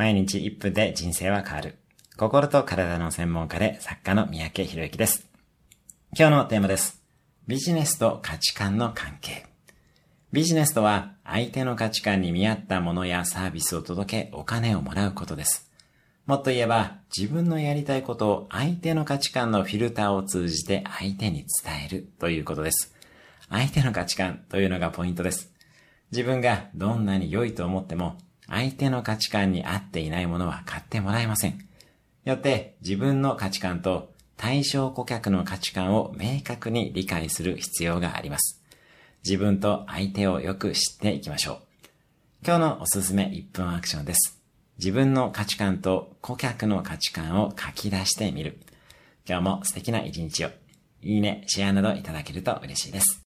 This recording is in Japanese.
毎日1分で人生は変わる。心と体の専門家で作家の三宅博之です。今日のテーマです。ビジネスと価値観の関係。ビジネスとは相手の価値観に見合ったものやサービスを届けお金をもらうことです。もっと言えば自分のやりたいことを相手の価値観のフィルターを通じて相手に伝えるということです。相手の価値観というのがポイントです。自分がどんなに良いと思っても相手の価値観に合っていないものは買ってもらえません。よって自分の価値観と対象顧客の価値観を明確に理解する必要があります。自分と相手をよく知っていきましょう。今日のおすすめ1分アクションです。自分の価値観と顧客の価値観を書き出してみる。今日も素敵な一日を。いいね、シェアなどいただけると嬉しいです。